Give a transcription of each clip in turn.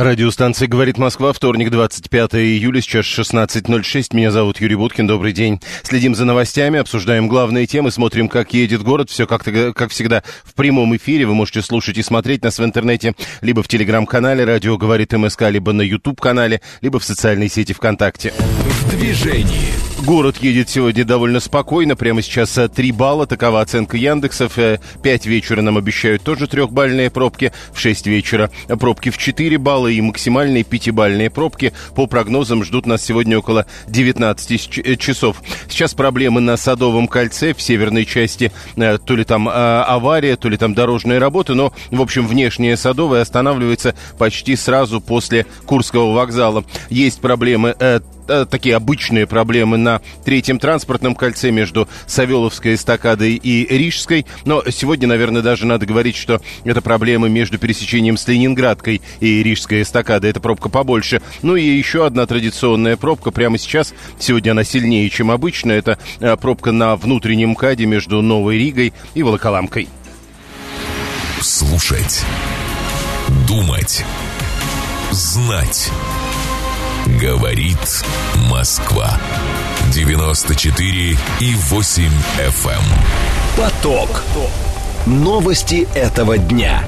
Радиостанция «Говорит Москва», вторник, 25 июля, сейчас 16.06. Меня зовут Юрий Буткин, добрый день. Следим за новостями, обсуждаем главные темы, смотрим, как едет город. Все, как, как всегда, в прямом эфире. Вы можете слушать и смотреть нас в интернете, либо в телеграм-канале «Радио говорит МСК», либо на YouTube-канале, либо в социальной сети ВКонтакте. В движении. Город едет сегодня довольно спокойно. Прямо сейчас 3 балла. Такова оценка Яндексов. 5 вечера нам обещают тоже трехбальные пробки. В 6 вечера пробки в 4 балла и максимальные пятибальные пробки. По прогнозам ждут нас сегодня около 19 э, часов. Сейчас проблемы на Садовом кольце в северной части. Э, то ли там а, авария, то ли там дорожные работы. Но, в общем, внешняя Садовая останавливается почти сразу после Курского вокзала. Есть проблемы э, Э, такие обычные проблемы на третьем транспортном кольце между Савеловской эстакадой и Рижской. Но сегодня, наверное, даже надо говорить, что это проблемы между пересечением с Ленинградкой и Рижской эстакадой. Это пробка побольше. Ну и еще одна традиционная пробка прямо сейчас. Сегодня она сильнее, чем обычно. Это э, пробка на внутреннем МКАДе между Новой Ригой и Волоколамкой. Слушать. Думать. Знать. Говорит Москва. 94 и 8 FM. Эм. Поток. Новости этого дня.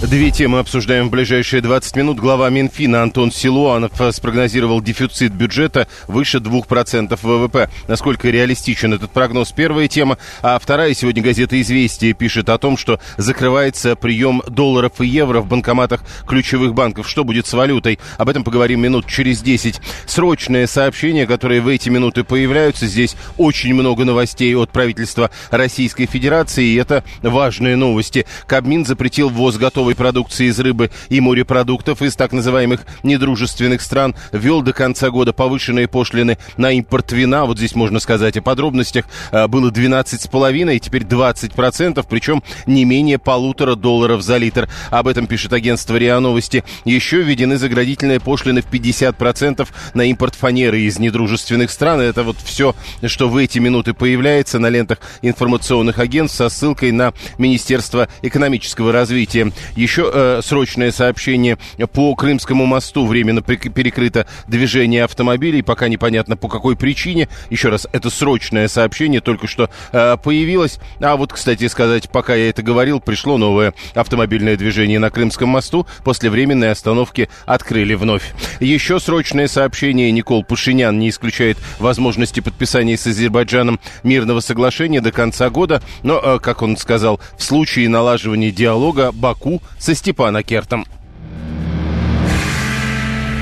Две темы обсуждаем в ближайшие 20 минут. Глава Минфина Антон Силуанов э, спрогнозировал дефицит бюджета выше 2% ВВП. Насколько реалистичен этот прогноз? Первая тема. А вторая сегодня газета «Известия» пишет о том, что закрывается прием долларов и евро в банкоматах ключевых банков. Что будет с валютой? Об этом поговорим минут через 10. Срочное сообщение, которое в эти минуты появляются. Здесь очень много новостей от правительства Российской Федерации. И это важные новости. Кабмин запретил ввоз готовых готовой продукции из рыбы и морепродуктов из так называемых недружественных стран, ввел до конца года повышенные пошлины на импорт вина. Вот здесь можно сказать о подробностях. А, было 12,5 и теперь 20%, причем не менее полутора долларов за литр. Об этом пишет агентство РИА Новости. Еще введены заградительные пошлины в 50% на импорт фанеры из недружественных стран. Это вот все, что в эти минуты появляется на лентах информационных агентств со ссылкой на Министерство экономического развития. Еще э, срочное сообщение по Крымскому мосту. Временно перекрыто движение автомобилей. Пока непонятно по какой причине. Еще раз, это срочное сообщение только что э, появилось. А вот, кстати сказать, пока я это говорил, пришло новое автомобильное движение на Крымском мосту. После временной остановки открыли вновь. Еще срочное сообщение. Никол Пашинян не исключает возможности подписания с Азербайджаном мирного соглашения до конца года. Но, э, как он сказал, в случае налаживания диалога Баку со Степанакертом.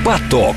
Поток.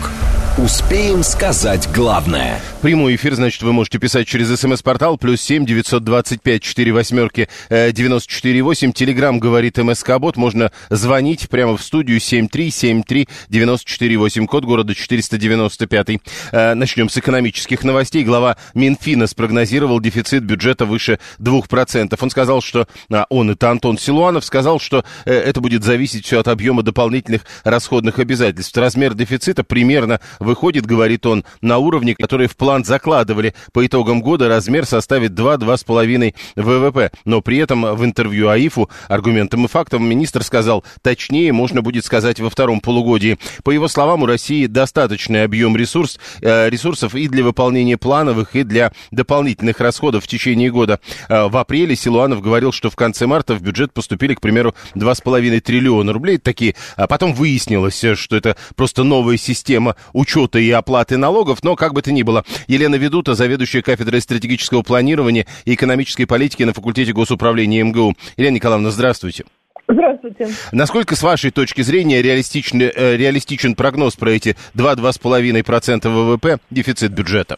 Успеем сказать главное. Прямой эфир, значит, вы можете писать через смс-портал плюс семь девятьсот двадцать пять четыре восьмерки э, девяносто четыре восемь. Телеграмм говорит МСК-бот. Можно звонить прямо в студию семь три семь три девяносто четыре восемь. Код города четыреста девяносто пятый. Э, начнем с экономических новостей. Глава Минфина спрогнозировал дефицит бюджета выше двух процентов. Он сказал, что... А, он, это Антон Силуанов, сказал, что э, это будет зависеть все от объема дополнительных расходных обязательств. Размер дефицита примерно Выходит, говорит он, на уровне, который в план закладывали. По итогам года размер составит 2-2,5 ВВП. Но при этом в интервью АИФу аргументом и фактом министр сказал, точнее можно будет сказать во втором полугодии. По его словам, у России достаточный объем ресурс, э, ресурсов и для выполнения плановых, и для дополнительных расходов в течение года. Э, в апреле Силуанов говорил, что в конце марта в бюджет поступили, к примеру, 2,5 триллиона рублей. Такие. А потом выяснилось, что это просто новая система учета учета и оплаты налогов, но как бы то ни было. Елена Ведута, заведующая кафедрой стратегического планирования и экономической политики на факультете госуправления МГУ. Елена Николаевна, здравствуйте. Здравствуйте. Насколько, с вашей точки зрения, реалистичен, э, реалистичен прогноз про эти 2-2,5% ВВП дефицит бюджета?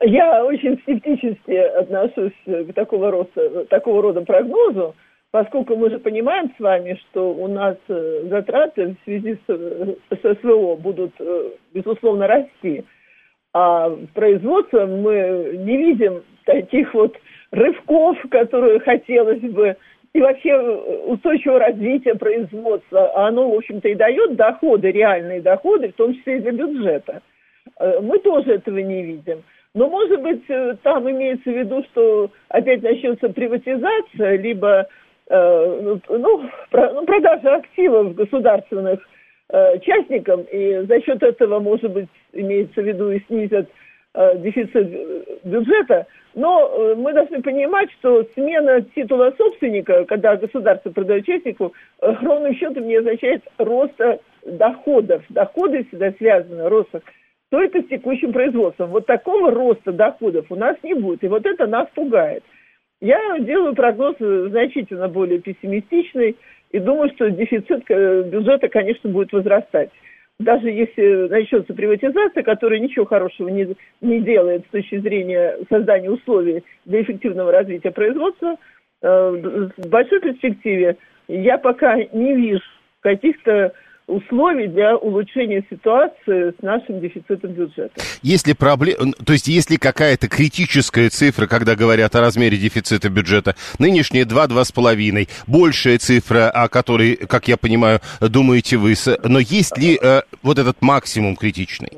Я очень скептически отношусь к такого рода, такого рода прогнозу поскольку мы же понимаем с вами, что у нас э, затраты в связи с, с СВО будут, э, безусловно, расти, а производством мы не видим таких вот рывков, которые хотелось бы и вообще устойчивого развития производства, а оно, в общем-то, и дает доходы, реальные доходы, в том числе и для бюджета. Мы тоже этого не видим. Но, может быть, там имеется в виду, что опять начнется приватизация, либо э, ну, ну, продажа активов государственных э, частникам, и за счет этого, может быть, имеется в виду и снизят э, дефицит бюджета. Но мы должны понимать, что смена титула собственника, когда государство продает частнику, э, ровным счетом не означает роста доходов. Доходы всегда связаны, рост только с текущим производством. Вот такого роста доходов у нас не будет. И вот это нас пугает. Я делаю прогноз значительно более пессимистичный и думаю, что дефицит э, бюджета, конечно, будет возрастать. Даже если начнется приватизация, которая ничего хорошего не, не делает с точки зрения создания условий для эффективного развития производства, э, в большой перспективе я пока не вижу каких-то условий для улучшения ситуации с нашим дефицитом бюджета. Если проблема, то есть если какая-то критическая цифра, когда говорят о размере дефицита бюджета, нынешние 2-2,5, большая цифра, о которой, как я понимаю, думаете вы, но есть ли э, вот этот максимум критичный?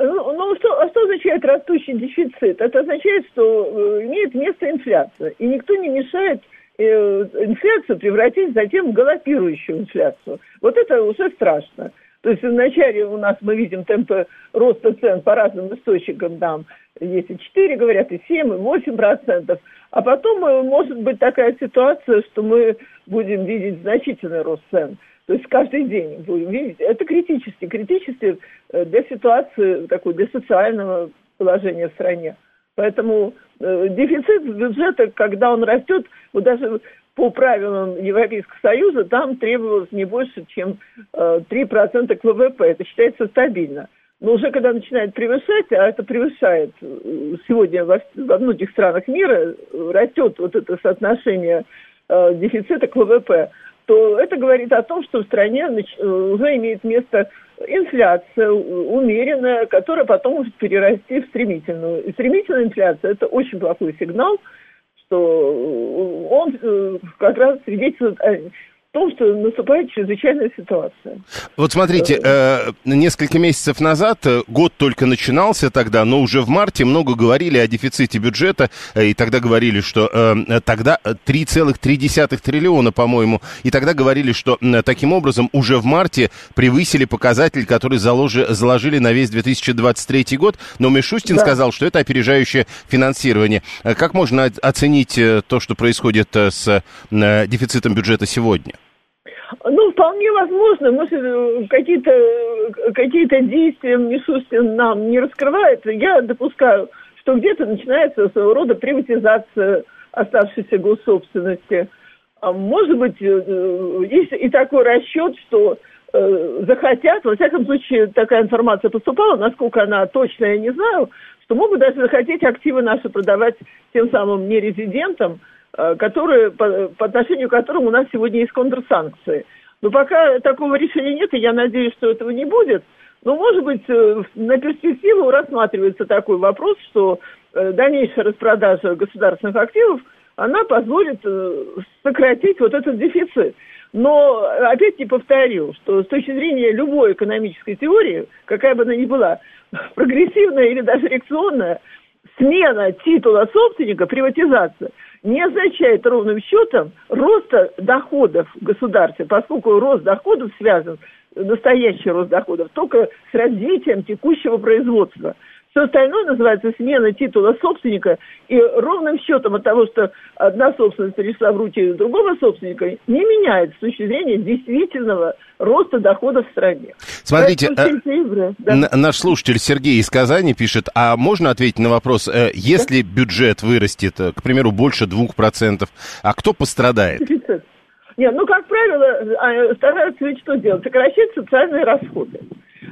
Ну, ну что, а что означает растущий дефицит? Это означает, что э, имеет место инфляция, и никто не мешает Э, инфляцию превратить затем в галопирующую инфляцию. Вот это уже страшно. То есть вначале у нас мы видим темпы роста цен по разным источникам, там есть и 4, говорят, и 7, и 8 процентов. А потом э, может быть такая ситуация, что мы будем видеть значительный рост цен. То есть каждый день будем видеть. Это критически, критически э, для ситуации, такой, для социального положения в стране. Поэтому э, дефицит бюджета, когда он растет, вот даже по правилам Европейского Союза, там требовалось не больше, чем э, 3% к ВВП. Это считается стабильно. Но уже когда начинает превышать, а это превышает э, сегодня во, во многих странах мира, растет вот это соотношение э, дефицита к ВВП, то это говорит о том, что в стране э, уже имеет место инфляция умеренная, которая потом может перерасти в стремительную. И стремительная инфляция – это очень плохой сигнал, что он э, как раз свидетельствует том, что наступает чрезвычайная ситуация. Вот смотрите, э, несколько месяцев назад, э, год только начинался тогда, но уже в марте много говорили о дефиците бюджета, э, и тогда говорили, что э, тогда 3,3 триллиона, по-моему, и тогда говорили, что э, таким образом уже в марте превысили показатель, который заложи, заложили на весь 2023 год, но Мишустин да. сказал, что это опережающее финансирование. Э, как можно оценить э, то, что происходит с э, дефицитом бюджета сегодня? Ну, вполне возможно, может, э, какие-то какие действия Мишустин нам не раскрывает. Я допускаю, что где-то начинается своего рода приватизация оставшейся госсобственности. А может быть, э, э, есть и такой расчет, что захотят, во всяком случае, такая информация поступала, насколько она точная, я не знаю, что могут даже захотеть активы наши продавать тем самым нерезидентам, Э, которые, по, по отношению к которым у нас сегодня есть контрсанкции. Но пока такого решения нет, и я надеюсь, что этого не будет. Но, может быть, э, на перспективу рассматривается такой вопрос, что э, дальнейшая распродажа государственных активов, она позволит сократить вот этот дефицит. Но опять не повторю, что с точки зрения любой экономической теории, какая бы она ни была, прогрессивная или даже реакционная, смена титула собственника, приватизация – не означает ровным счетом роста доходов в государстве, поскольку рост доходов связан, настоящий рост доходов, только с развитием текущего производства – все остальное называется смена титула собственника, и ровным счетом от того, что одна собственность перешла в руки другого собственника, не меняет с точки зрения действительного роста доходов в стране. Смотрите, э, игры, да. наш слушатель Сергей из Казани пишет, а можно ответить на вопрос, э, если да? бюджет вырастет, э, к примеру, больше 2%, а кто пострадает? Нет, ну, как правило, а, стараются ведь что делать? Сокращать социальные расходы.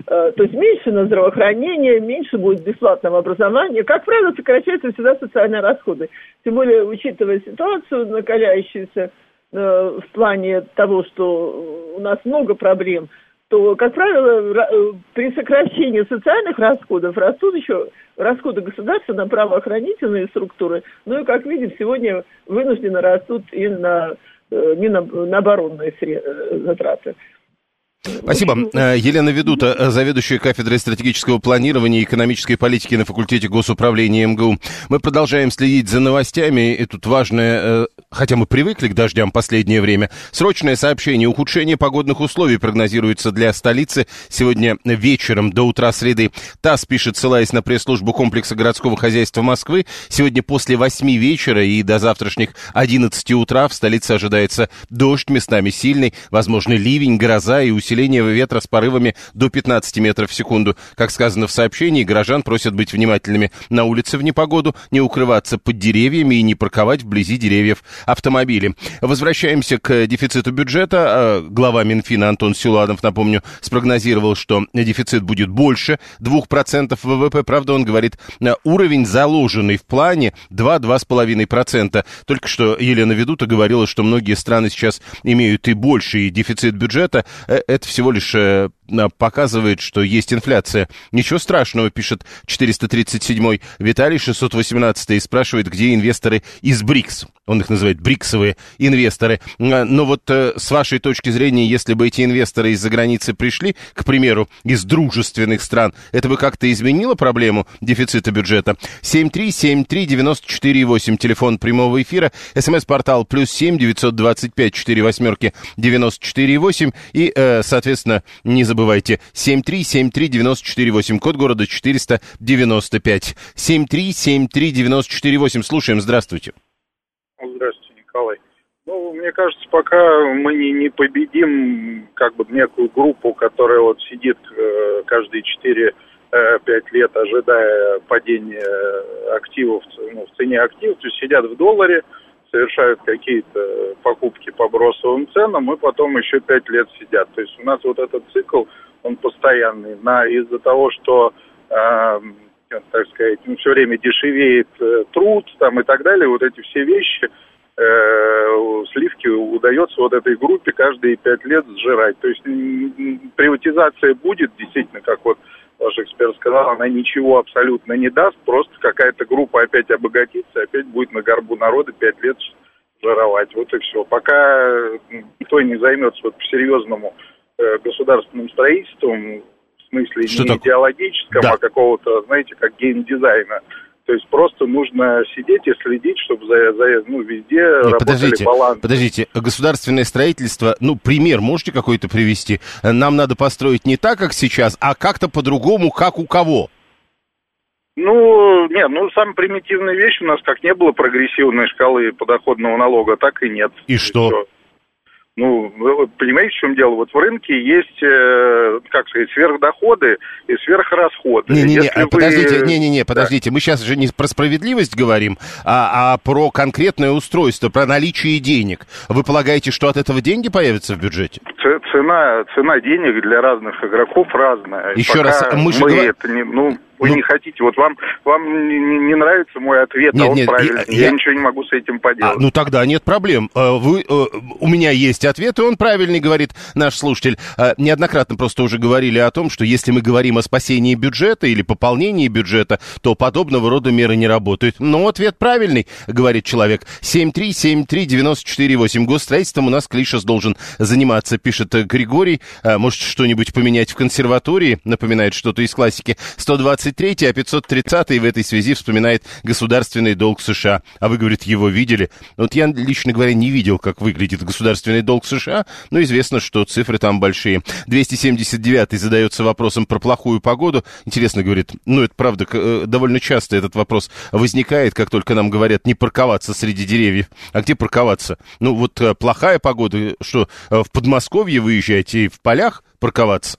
Э, то есть меньше на здравоохранение, меньше будет бесплатного образования. Как правило, сокращаются всегда социальные расходы. Тем более, учитывая ситуацию накаляющуюся э, в плане того, что у нас много проблем, то, как правило, э, при сокращении социальных расходов растут еще расходы государства на правоохранительные структуры. Ну и, как видим, сегодня вынуждены растут и на не на, на оборонные затраты. Спасибо. Э, Елена Ведута, э, заведующая кафедрой стратегического планирования и экономической политики на факультете госуправления МГУ. Мы продолжаем следить за новостями, и тут важное, э, хотя мы привыкли к дождям последнее время, срочное сообщение. Ухудшение погодных условий прогнозируется для столицы сегодня вечером до утра среды. ТАСС пишет, ссылаясь на пресс-службу комплекса городского хозяйства Москвы, сегодня после 8 вечера и до завтрашних 11 утра в столице ожидается дождь, местами сильный, возможно ливень, гроза и усиление усиление ветра с порывами до 15 метров в секунду. Как сказано в сообщении, горожан просят быть внимательными на улице в непогоду, не укрываться под деревьями и не парковать вблизи деревьев автомобили. Возвращаемся к дефициту бюджета. А, глава Минфина Антон Силуанов, напомню, спрогнозировал, что дефицит будет больше 2% ВВП. Правда, он говорит, уровень заложенный в плане 2-2,5%. Только что Елена Ведута говорила, что многие страны сейчас имеют и больший дефицит бюджета. Э, это всего лишь э, показывает, что есть инфляция. Ничего страшного, пишет 437-й Виталий 618 и спрашивает, где инвесторы из БРИКС. Он их называет бриксовые инвесторы. А, но вот э, с вашей точки зрения, если бы эти инвесторы из-за границы пришли, к примеру, из дружественных стран, это бы как-то изменило проблему дефицита бюджета? 7373948, телефон прямого эфира, смс-портал плюс 7 925 4 восьмерки 94,8 и, э, соответственно, не забывайте, 7373948, код города 495. 7373948, слушаем, здравствуйте. Здравствуйте, Николай. Ну, мне кажется, пока мы не, не победим как бы некую группу, которая вот сидит э, каждые 4-5 э, лет, ожидая падения активов ну, в цене активов, то есть сидят в долларе, совершают какие-то покупки по бросовым ценам, и потом еще 5 лет сидят. То есть у нас вот этот цикл, он постоянный. На, из-за того, что э, так сказать, ну, все время дешевеет э, труд там и так далее, вот эти все вещи, э, сливки удается вот этой группе каждые пять лет сжирать. То есть приватизация будет, действительно, как вот ваш эксперт сказал, она ничего абсолютно не даст, просто какая-то группа опять обогатится, опять будет на горбу народа пять лет жировать. Вот и все. Пока никто не займется вот по-серьезному э, государственным строительством, в смысле Что не так? идеологическом, да. а какого-то, знаете, как геймдизайна. То есть просто нужно сидеть и следить, чтобы за, за, ну, везде Нет, подождите, баланс. Подождите, государственное строительство, ну, пример можете какой-то привести? Нам надо построить не так, как сейчас, а как-то по-другому, как у кого? Ну, нет, ну, самая примитивная вещь у нас, как не было прогрессивной шкалы подоходного налога, так и нет. И, и что? Все. Ну, вы понимаете, в чем дело? Вот в рынке есть, э, как сказать, сверхдоходы и сверхрасходы. Не-не-не, вы... подождите, не-не-не, подождите, да. мы сейчас же не про справедливость говорим, а, а про конкретное устройство, про наличие денег. Вы полагаете, что от этого деньги появятся в бюджете? Цена, цена денег для разных игроков разная. Еще Пока раз, мы же... Мы говор... это не, ну, вы ну, не хотите, вот вам, вам не, не нравится мой ответ, нет, а он нет, правильный. Я, я ничего не могу с этим поделать. А, ну тогда нет проблем. Э, вы, э, у меня есть ответ, и он правильный, говорит наш слушатель. Э, неоднократно просто уже говорили о том, что если мы говорим о спасении бюджета или пополнении бюджета, то подобного рода меры не работают. Но ответ правильный, говорит человек. 7373948. Госстроительством у нас Клишес должен заниматься, пишет Григорий. Может, что-нибудь поменять в консерватории? Напоминает что-то из классики. 120 523, а 530 в этой связи вспоминает государственный долг США. А вы, говорит, его видели? Вот я, лично говоря, не видел, как выглядит государственный долг США, но известно, что цифры там большие. 279 задается вопросом про плохую погоду. Интересно, говорит, ну, это правда, э, довольно часто этот вопрос возникает, как только нам говорят не парковаться среди деревьев. А где парковаться? Ну, вот э, плохая погода, что э, в Подмосковье выезжаете и в полях парковаться?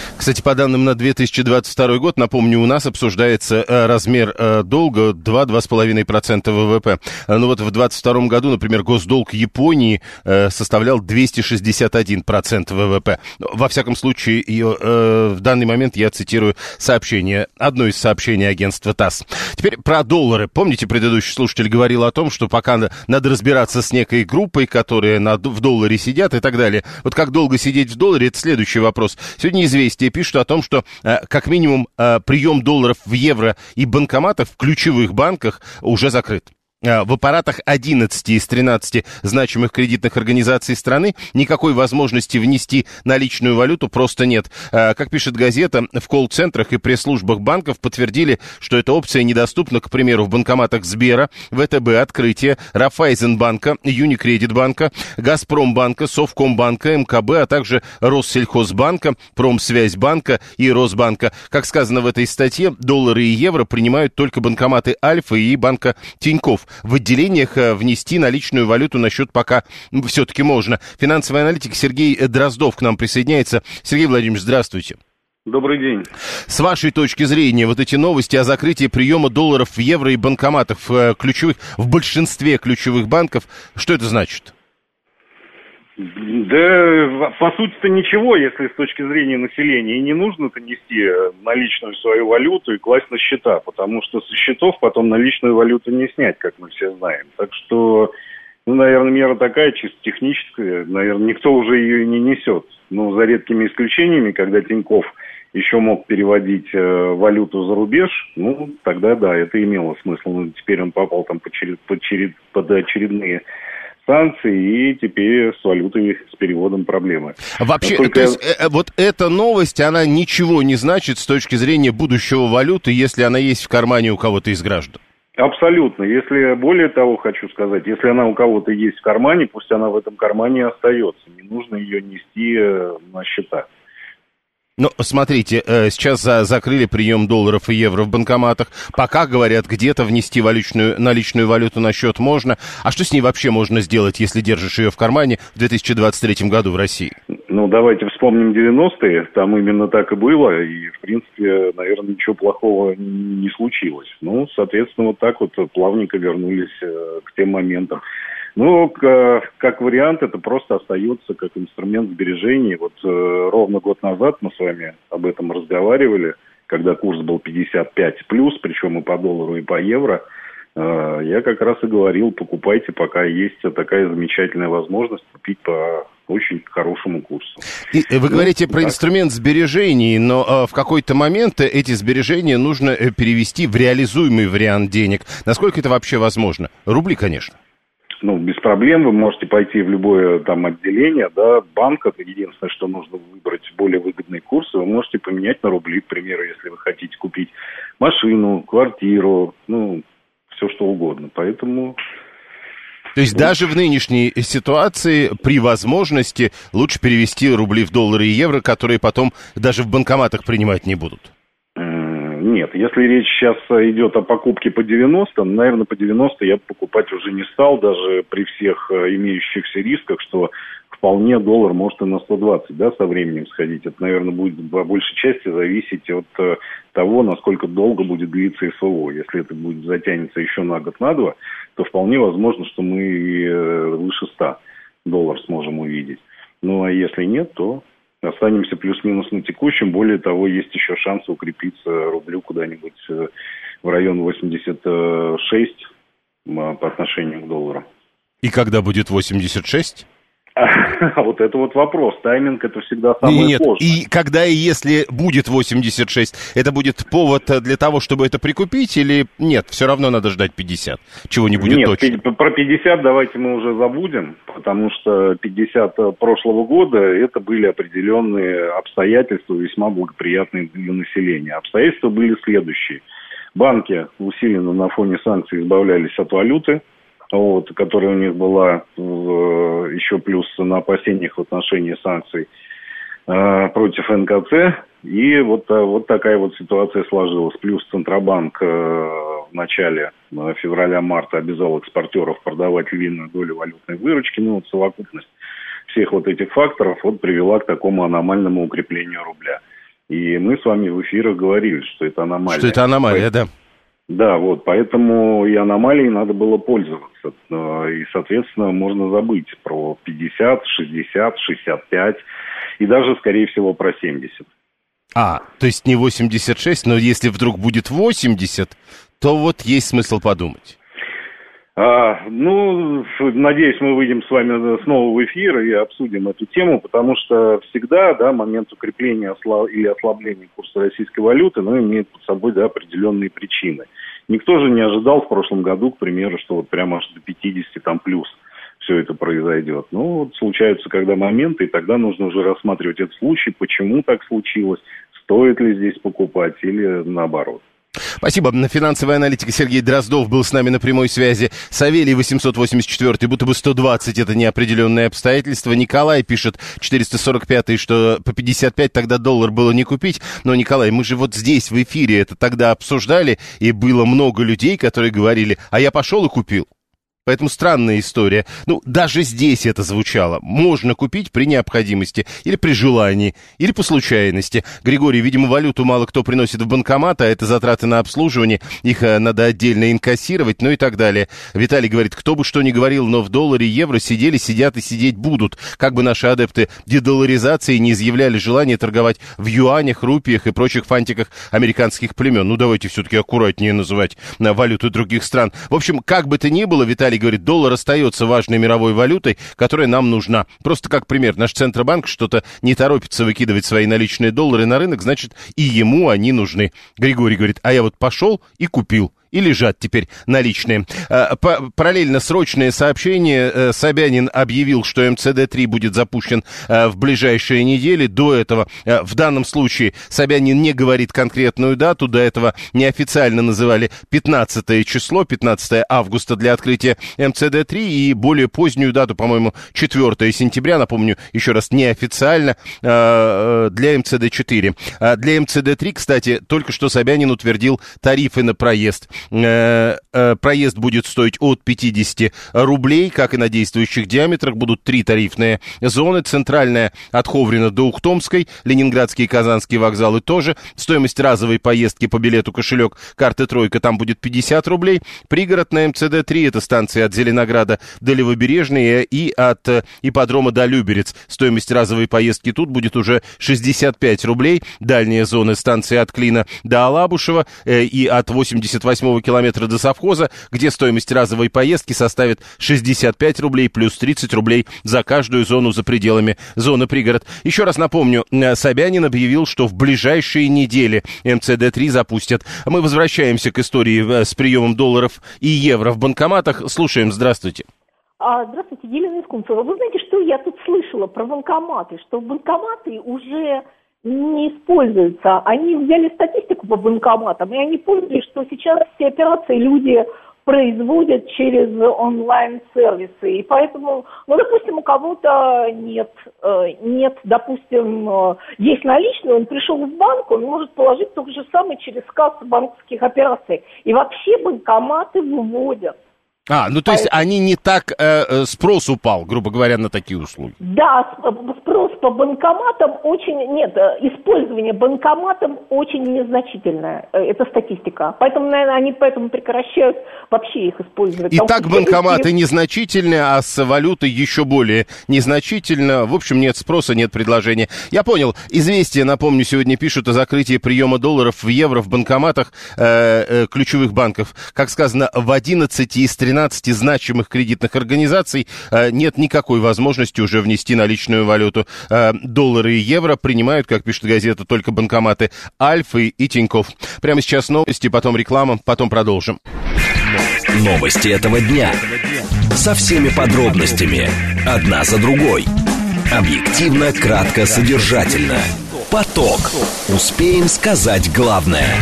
Кстати, по данным на 2022 год, напомню, у нас обсуждается э, размер э, долга 2-2,5% ВВП. Э, ну вот в 2022 году, например, госдолг Японии составлял 261% ВВП. Во всяком случае, в данный момент я цитирую сообщение, одно из сообщений агентства ТАСС. Теперь про доллары. Помните, предыдущий слушатель говорил о том, что пока надо разбираться с некой группой, которые в долларе сидят и так далее. Вот как долго сидеть в долларе, это следующий вопрос. Сегодня «Известия» пишут о том, что э, как минимум э, прием долларов в евро и банкоматов в ключевых банках уже закрыт. А, в аппаратах 11 из 13 значимых кредитных организаций страны никакой возможности внести наличную валюту просто нет. А, как пишет газета, в колл-центрах и пресс-службах банков подтвердили, что эта опция недоступна, к примеру, в банкоматах Сбера, ВТБ, Открытие, Рафайзенбанка, Юникредитбанка, Газпромбанка, Совкомбанка, МКБ, а также Россельхозбанка, Промсвязьбанка и Росбанка. Как сказано в этой статье, доллары и евро принимают только банкоматы Альфа и банка Тиньков в отделениях э, внести наличную валюту на счет пока все-таки можно. Финансовый аналитик Сергей Дроздов к нам присоединяется. Сергей Владимирович, здравствуйте. Добрый день. С вашей точки зрения, вот эти новости о закрытии приема долларов в евро и банкоматах в э, ключевых, в большинстве ключевых банков, что это значит? Да, по сути-то ничего, если с точки зрения населения. И не нужно-то нести наличную свою валюту и класть на счета, потому что со счетов потом наличную валюту не снять, как мы все знаем. Так что, ну, наверное, мера такая, чисто техническая. Наверное, никто уже ее и не несет. Но за редкими исключениями, когда Тиньков еще мог переводить э, валюту за рубеж, ну, тогда да, это имело смысл. Но теперь он попал там под, черед, под, черед, под очередные санкций, и теперь с валютой, с переводом проблемы. Вообще, Насколько... то есть э, э, вот эта новость, она ничего не значит с точки зрения будущего валюты, если она есть в кармане у кого-то из граждан? Абсолютно. Если, более того, хочу сказать, если она у кого-то есть в кармане, пусть она в этом кармане остается. Не нужно ее нести э, на счета. Ну, смотрите, э, сейчас закрыли прием долларов и евро в банкоматах. Пока, говорят, где-то внести валютную, наличную валюту на счет можно. А что с ней вообще можно сделать, если держишь ее в кармане в 2023 году в России? Ну, давайте вспомним 90-е. Там именно так и было. И, в принципе, наверное, ничего плохого не случилось. Ну, соответственно, вот так вот плавненько вернулись э, к тем моментам. Ну, как вариант, это просто остается как инструмент сбережений. Вот э, ровно год назад мы с вами об этом разговаривали, когда курс был 55 плюс, причем и по доллару, и по евро. Э, я как раз и говорил, покупайте, пока есть такая замечательная возможность купить по очень хорошему курсу. И вы ну, говорите про так. инструмент сбережений, но э, в какой-то момент эти сбережения нужно э, перевести в реализуемый вариант денег. Насколько это вообще возможно? Рубли, конечно ну, без проблем вы можете пойти в любое там отделение, да, банка, единственное, что нужно выбрать более выгодные курсы, вы можете поменять на рубли, к примеру, если вы хотите купить машину, квартиру, ну, все что угодно. Поэтому то есть даже в нынешней ситуации при возможности лучше перевести рубли в доллары и евро, которые потом даже в банкоматах принимать не будут? Нет, если речь сейчас идет о покупке по 90, наверное, по 90 я покупать уже не стал, даже при всех э, имеющихся рисках, что вполне доллар может и на 120, да, со временем сходить. Это, наверное, будет по большей части зависеть от э, того, насколько долго будет длиться СВО. Если это будет затянется еще на год, на два, то вполне возможно, что мы э, выше 100 долларов сможем увидеть. Ну, а если нет, то останемся плюс-минус на текущем. Более того, есть еще шанс укрепиться рублю куда-нибудь э, в район 86 по отношению к доллару. И когда будет 86? А вот это вот вопрос. Тайминг это всегда самое Нет, сложное. И когда и если будет 86, это будет повод для того, чтобы это прикупить, или нет, все равно надо ждать 50, чего не будет нет, точно? про 50 давайте мы уже забудем, потому что 50 прошлого года это были определенные обстоятельства, весьма благоприятные для населения. Обстоятельства были следующие. Банки усиленно на фоне санкций избавлялись от валюты, вот, которая у них была в, еще плюс на опасениях в отношении санкций э, против НКЦ. И вот, э, вот такая вот ситуация сложилась. Плюс Центробанк э, в начале э, февраля-марта обязал экспортеров продавать львиную долю валютной выручки, ну, вот совокупность всех вот этих факторов вот привела к такому аномальному укреплению рубля. И мы с вами в эфирах говорили, что это аномалия. Что это аномалия, да. Да, вот, поэтому и аномалией надо было пользоваться. И, соответственно, можно забыть про 50, 60, 65 и даже, скорее всего, про 70. А, то есть не 86, но если вдруг будет 80, то вот есть смысл подумать. А, ну, надеюсь, мы выйдем с вами снова в эфир и обсудим эту тему, потому что всегда, да, момент укрепления или ослабления курса российской валюты, ну, имеет под собой, да, определенные причины. Никто же не ожидал в прошлом году, к примеру, что вот прямо аж до 50 там плюс все это произойдет. Ну, вот случаются когда моменты, и тогда нужно уже рассматривать этот случай, почему так случилось, стоит ли здесь покупать или наоборот. Спасибо. Финансовый аналитик Сергей Дроздов был с нами на прямой связи. Савелий 884, будто бы 120 это неопределенное обстоятельство. Николай пишет 445, что по 55 тогда доллар было не купить. Но, Николай, мы же вот здесь в эфире это тогда обсуждали, и было много людей, которые говорили, а я пошел и купил. Поэтому странная история. Ну, даже здесь это звучало. Можно купить при необходимости, или при желании, или по случайности. Григорий, видимо, валюту мало кто приносит в банкомат, а это затраты на обслуживание. Их э, надо отдельно инкассировать, ну и так далее. Виталий говорит, кто бы что ни говорил, но в долларе евро сидели, сидят и сидеть будут. Как бы наши адепты дедоларизации не изъявляли желание торговать в юанях, рупиях и прочих фантиках американских племен. Ну, давайте все-таки аккуратнее называть на валюту других стран. В общем, как бы то ни было, Виталий говорит, доллар остается важной мировой валютой, которая нам нужна. Просто как пример, наш Центробанк что-то не торопится выкидывать свои наличные доллары на рынок, значит, и ему они нужны. Григорий говорит, а я вот пошел и купил и лежат теперь наличные. А, параллельно срочное сообщение. Э, Собянин объявил, что МЦД-3 будет запущен э, в ближайшие недели. До этого, э, в данном случае, Собянин не говорит конкретную дату. До этого неофициально называли 15 число, 15 августа для открытия МЦД-3 и более позднюю дату, по-моему, 4 сентября, напомню, еще раз, неофициально для МЦД-4. А для МЦД-3, кстати, только что Собянин утвердил тарифы на проезд. Э, э, проезд будет стоить от 50 рублей, как и на действующих диаметрах. Будут три тарифные зоны. Центральная от Ховрина до Ухтомской, Ленинградские и Казанские вокзалы тоже. Стоимость разовой поездки по билету кошелек карты «Тройка» там будет 50 рублей. Пригород на МЦД-3, это станция от Зеленограда до Левобережной и от э, ипподрома до Люберец. Стоимость разовой поездки тут будет уже 65 рублей. Дальняя зона станции от Клина до Алабушева и от 88 километра до совхоза, где стоимость разовой поездки составит 65 рублей плюс 30 рублей за каждую зону за пределами зоны пригород. Еще раз напомню, э, Собянин объявил, что в ближайшие недели МЦД-3 запустят. Мы возвращаемся к истории э, с приемом долларов и евро в банкоматах. Слушаем, здравствуйте. А, здравствуйте, Елена Искунцева. Вы знаете, что я тут слышала про банкоматы? Что банкоматы уже не используются. Они взяли статистику по банкоматам, и они поняли, что сейчас все операции люди производят через онлайн-сервисы. И поэтому, ну, допустим, у кого-то нет, э, нет, допустим, э, есть наличные, он пришел в банк, он может положить то же самое через кассу банковских операций. И вообще банкоматы выводят. А, ну то есть Поэтому... они не так, э, э, спрос упал, грубо говоря, на такие услуги. Да, спрос по банкоматам очень, нет, э, использование банкоматом очень незначительное, э, это статистика. Поэтому, наверное, они поэтому прекращают вообще их использовать. И так банкоматы их... незначительные, а с валютой еще более незначительно. В общем, нет спроса, нет предложения. Я понял. Известия, напомню, сегодня пишут о закрытии приема долларов в евро в банкоматах э, э, ключевых банков. Как сказано, в 11 из 13 13 значимых кредитных организаций э, нет никакой возможности уже внести наличную валюту. Э, доллары и евро принимают, как пишет газета, только банкоматы Альфы и Тиньков. Прямо сейчас новости, потом реклама, потом продолжим. Новости этого дня. Со всеми подробностями. Одна за другой. Объективно, кратко, содержательно. Поток. Успеем сказать главное.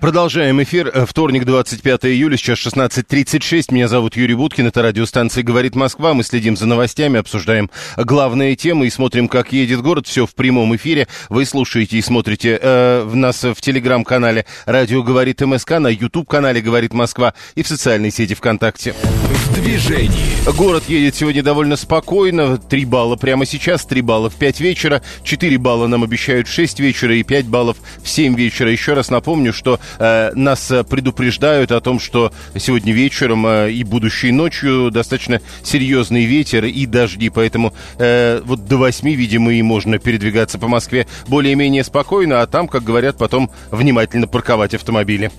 Продолжаем эфир. Э, вторник, 25 июля, сейчас 16.36. Меня зовут Юрий Буткин, это радиостанция «Говорит Москва». Мы следим за новостями, обсуждаем главные темы и смотрим, как едет город. Все в прямом эфире. Вы слушаете и смотрите э, в нас в телеграм-канале «Радио говорит МСК», на YouTube-канале «Говорит Москва» и в социальной сети ВКонтакте. В движении. Город едет сегодня довольно спокойно. Три балла прямо сейчас, три балла в 5 вечера, 4 балла нам обещают в 6 вечера и 5 баллов в 7 вечера. Еще раз напомню, что Э, нас э, предупреждают о том, что сегодня вечером э, и будущей ночью достаточно серьезный ветер и дожди, поэтому вот до 8, видимо, и можно передвигаться по Москве более-менее спокойно, а там, как говорят, потом внимательно парковать автомобили.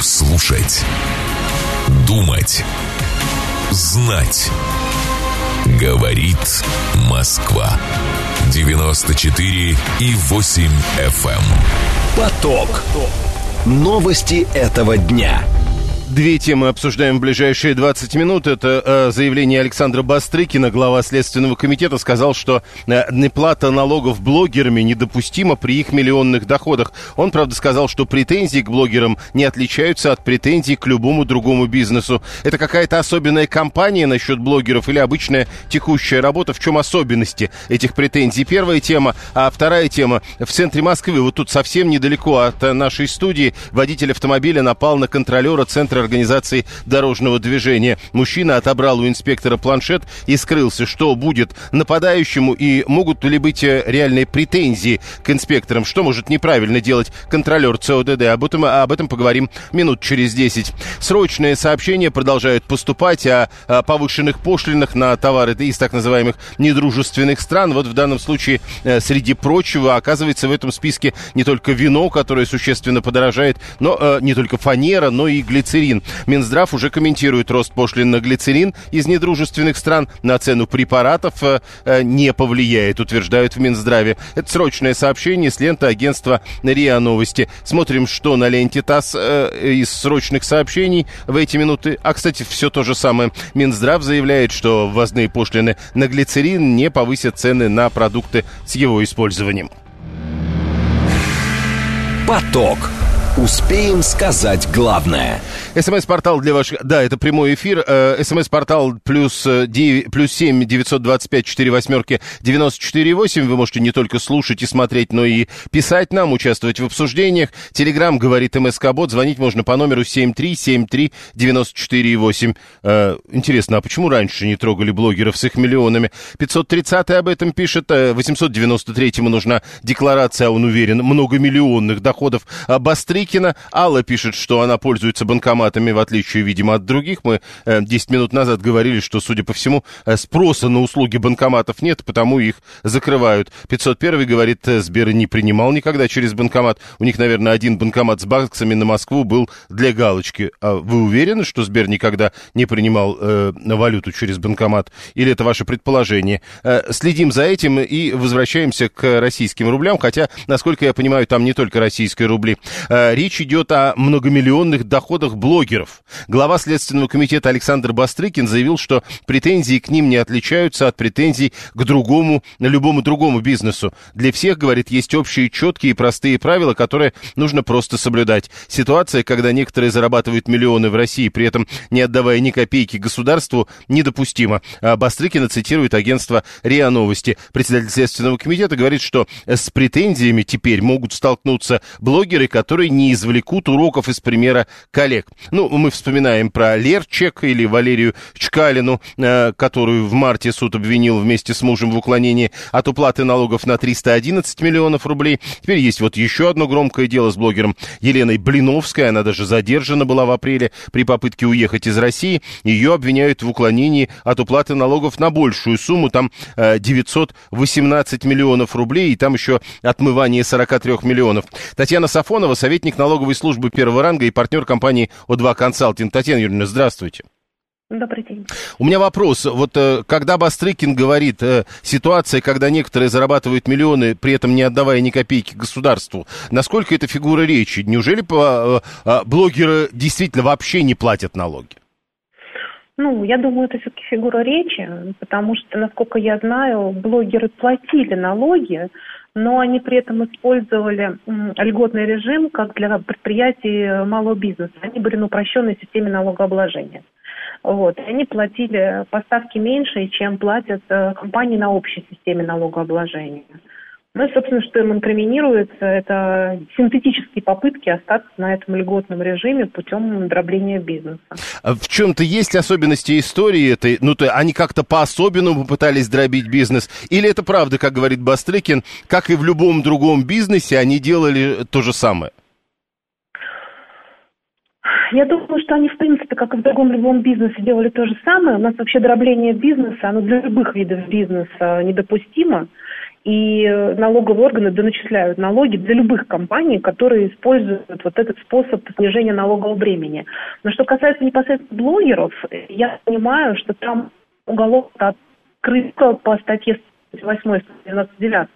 Слушать. Думать. Знать. Говорит Москва. 94 и 8 FM. Поток. Новости этого дня. Две темы обсуждаем в ближайшие 20 минут. Это э, заявление Александра Бастрыкина, глава Следственного комитета, сказал, что э, неплата налогов блогерами недопустима при их миллионных доходах. Он, правда, сказал, что претензии к блогерам не отличаются от претензий к любому другому бизнесу. Это какая-то особенная кампания насчет блогеров или обычная текущая работа? В чем особенности этих претензий? Первая тема. А вторая тема. В центре Москвы, вот тут совсем недалеко от э, нашей студии, водитель автомобиля напал на контролера центра инспектор организации дорожного движения. Мужчина отобрал у инспектора планшет и скрылся. Что будет нападающему и могут ли быть э, реальные претензии к инспекторам? Что может неправильно делать контролер ЦОДД? Об этом, об этом поговорим минут через 10. Срочные сообщения продолжают поступать о, о повышенных пошлинах на товары из так называемых недружественных стран. Вот в данном случае, э, среди прочего, оказывается в этом списке не только вино, которое существенно подорожает, но э, не только фанера, но и глицерин глицерин. Минздрав уже комментирует рост пошлин на глицерин из недружественных стран. На цену препаратов э, э, не повлияет, утверждают в Минздраве. Это срочное сообщение с ленты агентства РИА Новости. Смотрим, что на ленте ТАСС э, из срочных сообщений в эти минуты. А, кстати, все то же самое. Минздрав заявляет, что ввозные пошлины на глицерин не повысят цены на продукты с его использованием. Поток. Успеем сказать главное. СМС-портал для ваших... Да, это прямой эфир. Э, СМС-портал плюс, 9, э, плюс 7 925 4 восьмерки 94 8. Вы можете не только слушать и смотреть, но и писать нам, участвовать в обсуждениях. Телеграмм говорит МСК-бот. Звонить можно по номеру 7373 94 8. Интересно, а почему раньше не трогали блогеров с их миллионами? 530 об этом пишет. 893-му э, нужна декларация, а он уверен, многомиллионных доходов. Бастрик Никина. Алла пишет, что она пользуется банкоматами, в отличие, видимо, от других. Мы э, 10 минут назад говорили, что, судя по всему, э, спроса на услуги банкоматов нет, потому их закрывают. 501 говорит, э, Сбер не принимал никогда через банкомат. У них, наверное, один банкомат с баксами на Москву был для галочки. А вы уверены, что Сбер никогда не принимал э, валюту через банкомат? Или это ваше предположение? Э, следим за этим и возвращаемся к российским рублям, хотя, насколько я понимаю, там не только российские рубли. Э, речь идет о многомиллионных доходах блогеров. Глава Следственного комитета Александр Бастрыкин заявил, что претензии к ним не отличаются от претензий к другому, любому другому бизнесу. Для всех, говорит, есть общие, четкие и простые правила, которые нужно просто соблюдать. Ситуация, когда некоторые зарабатывают миллионы в России, при этом не отдавая ни копейки государству, недопустима. А Бастрыкина цитирует агентство РИА Новости. Председатель Следственного комитета говорит, что с претензиями теперь могут столкнуться блогеры, которые не извлекут уроков из примера коллег. Ну, мы вспоминаем про Лерчек или Валерию Чкалину, э, которую в марте суд обвинил вместе с мужем в уклонении от уплаты налогов на 311 миллионов рублей. Теперь есть вот еще одно громкое дело с блогером Еленой Блиновской. Она даже задержана была в апреле при попытке уехать из России. Ее обвиняют в уклонении от уплаты налогов на большую сумму. Там э, 918 миллионов рублей и там еще отмывание 43 миллионов. Татьяна Сафонова, советник налоговой службы первого ранга и партнер компании О2 Консалтинг. Татьяна Юрьевна, здравствуйте. Добрый день. У меня вопрос. Вот э, когда Бастрыкин говорит, э, ситуация, когда некоторые зарабатывают миллионы, при этом не отдавая ни копейки государству, насколько это фигура речи? Неужели э, блогеры действительно вообще не платят налоги? Ну, я думаю, это все-таки фигура речи, потому что, насколько я знаю, блогеры платили налоги, но они при этом использовали льготный режим как для предприятий малого бизнеса. Они были на упрощенной системе налогообложения. Вот. Они платили поставки меньше, чем платят э, компании на общей системе налогообложения. Ну и, собственно, что им инкриминируется, это синтетические попытки остаться на этом льготном режиме путем дробления бизнеса. А в чем-то есть особенности истории этой? Ну, то они как-то по-особенному пытались дробить бизнес? Или это правда, как говорит Бастрыкин, как и в любом другом бизнесе, они делали то же самое? Я думаю, что они, в принципе, как и в другом любом бизнесе, делали то же самое. У нас вообще дробление бизнеса, оно для любых видов бизнеса недопустимо и налоговые органы доначисляют налоги для любых компаний, которые используют вот этот способ снижения налогового бремени. Но что касается непосредственно блогеров, я понимаю, что там уголовно открыто по статье 8 99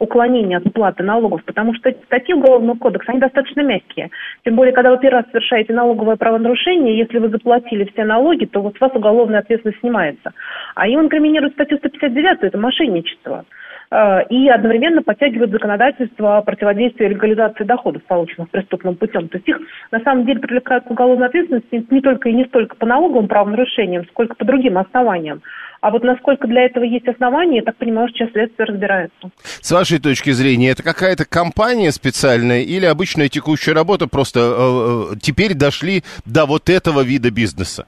уклонение от уплаты налогов, потому что статьи Уголовного кодекса, они достаточно мягкие. Тем более, когда вы первый раз совершаете налоговое правонарушение, если вы заплатили все налоги, то вот с вас уголовная ответственность снимается. А им инкриминируют статью 159, это мошенничество. Э, и одновременно подтягивают законодательство о противодействии легализации доходов, полученных преступным путем. То есть их на самом деле привлекают к уголовной ответственности не только и не столько по налоговым правонарушениям, сколько по другим основаниям. А вот насколько для этого есть основания, я так понимаю, что сейчас следствие разбирается. С вашей точки зрения, это какая-то компания специальная или обычная текущая работа просто э, э теперь дошли до вот этого вида бизнеса?